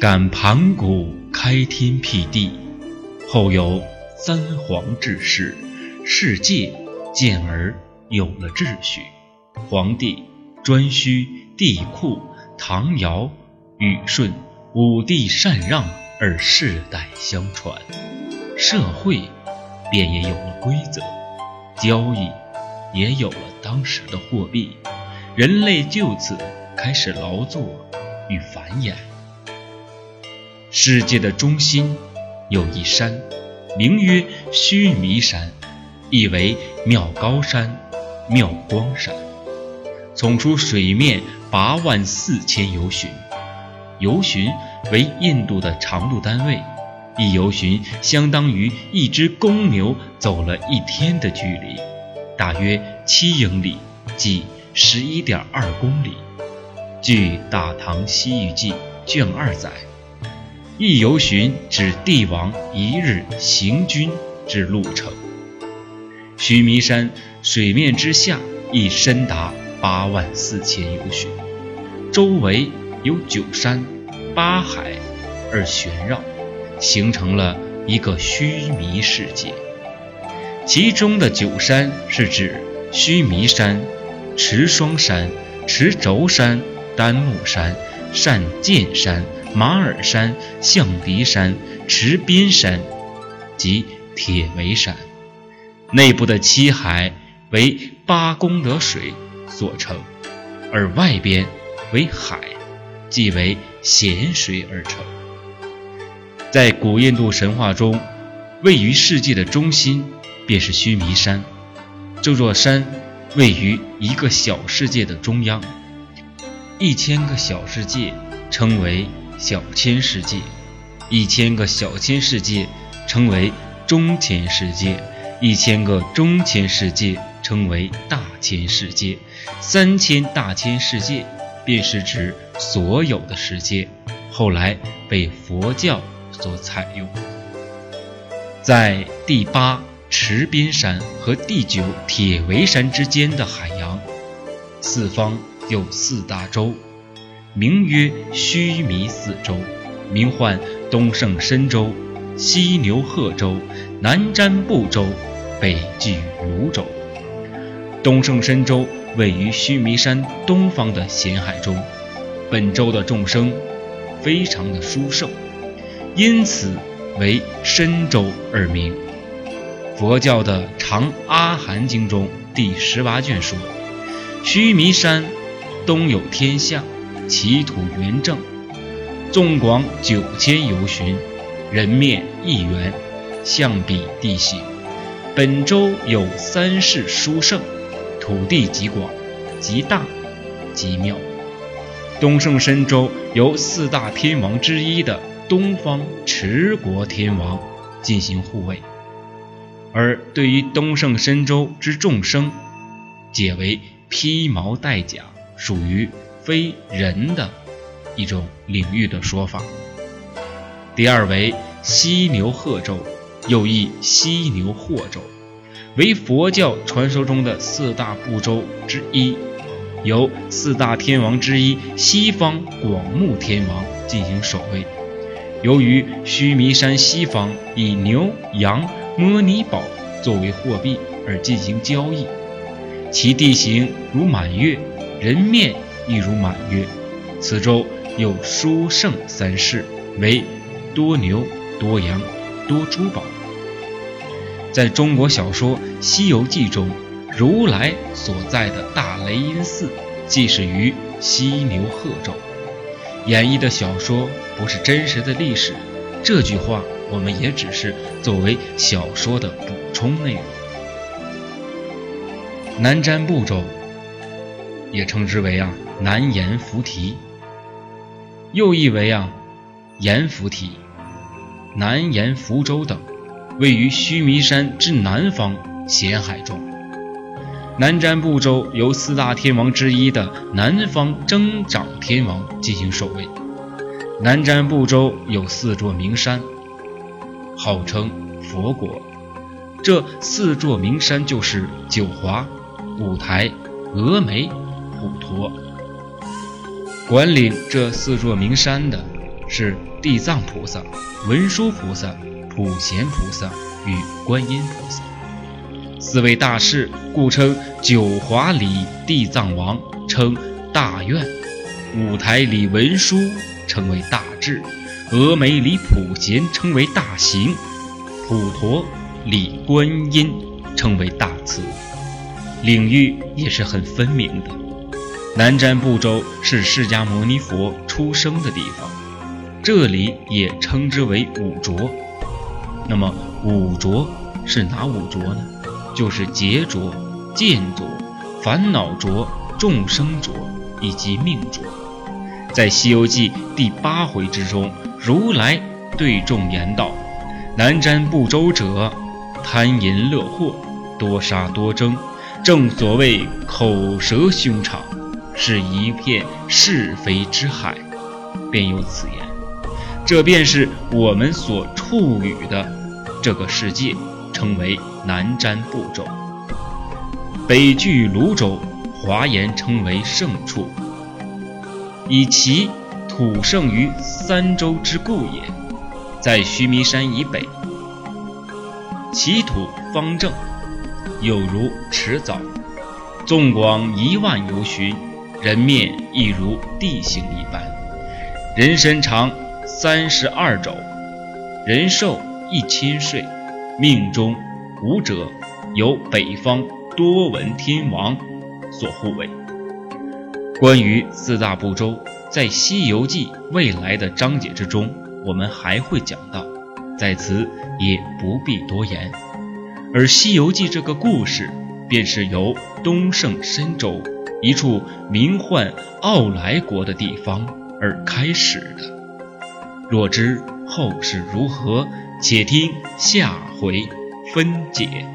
敢盘古开天辟地，后有三皇治世，世界渐而有了秩序。黄帝、颛顼、帝喾、唐尧、禹舜五帝禅让而世代相传，社会便也有了规则，交易也有了当时的货币，人类就此开始劳作与繁衍。世界的中心有一山，名曰须弥山，意为妙高山、妙光山。从出水面八万四千由旬，由旬为印度的长度单位，一由旬相当于一只公牛走了一天的距离，大约七英里，即十一点二公里。据《大唐西域记》卷二载。一游巡指帝王一日行军之路程。须弥山水面之下亦深达八万四千游巡，周围有九山八海而旋绕，形成了一个须弥世界。其中的九山是指须弥山、持双山、持轴山、丹木山、善见山。马尔山、象鼻山、池边山及铁围山，内部的七海为八功德水所成，而外边为海，即为咸水而成。在古印度神话中，位于世界的中心便是须弥山。这座山位于一个小世界的中央，一千个小世界称为。小千世界，一千个小千世界称为中千世界，一千个中千世界称为大千世界，三千大千世界便是指所有的世界。后来被佛教所采用。在第八池边山和第九铁围山之间的海洋，四方有四大洲。名曰须弥四洲，名唤东胜神州、西牛贺州、南瞻部洲、北俱泸州。东胜神州位于须弥山东方的咸海中，本州的众生非常的殊胜，因此为神州而名。佛教的《长阿含经》中第十八卷说：须弥山东有天象。其土圆正，纵广九千由旬，人面一圆，象比地形。本州有三世殊胜，土地极广、极大、极妙。东胜神州由四大天王之一的东方持国天王进行护卫，而对于东胜神州之众生，解为披毛戴甲，属于。非人的一种领域的说法。第二为犀牛贺州，又译犀牛霍州，为佛教传说中的四大部洲之一，由四大天王之一西方广目天王进行守卫。由于须弥山西方以牛、羊、摩尼宝作为货币而进行交易，其地形如满月，人面。亦如满月，此州有殊胜三世，为多牛、多羊、多珠宝。在中国小说《西游记》中，如来所在的大雷音寺，即是于犀牛贺州。演绎的小说不是真实的历史，这句话我们也只是作为小说的补充内容。南瞻部洲，也称之为啊。南阎浮提，又译为啊阎浮提、南阎浮洲等，位于须弥山之南方咸海中。南瞻部洲由四大天王之一的南方增长天王进行守卫。南瞻部洲有四座名山，号称佛国。这四座名山就是九华、五台、峨眉、普陀。管理这四座名山的，是地藏菩萨、文殊菩萨、普贤菩萨与观音菩萨。四位大士故称九华里地藏王，称大愿；五台里文殊称为大智；峨眉里普贤称为大行；普陀里观音称为大慈。领域也是很分明的。南瞻部洲是释迦牟尼佛出生的地方，这里也称之为五浊。那么五浊是哪五浊呢？就是劫浊、见浊、烦恼浊、众生浊以及命浊。在《西游记》第八回之中，如来对众言道：“南瞻部洲者，贪淫乐祸，多杀多争。”正所谓口舌凶长，是一片是非之海，便有此言。这便是我们所处于的这个世界，称为南瞻部洲。北距泸州，华严称为圣处，以其土盛于三洲之故也。在须弥山以北，其土方正。有如池藻，纵广一万由旬，人面亦如地形一般。人身长三十二肘，人寿一千岁。命中五者，由北方多闻天王所护卫。关于四大部洲，在《西游记》未来的章节之中，我们还会讲到，在此也不必多言。而《西游记》这个故事，便是由东胜神州一处名唤奥莱国的地方而开始的。若知后事如何，且听下回分解。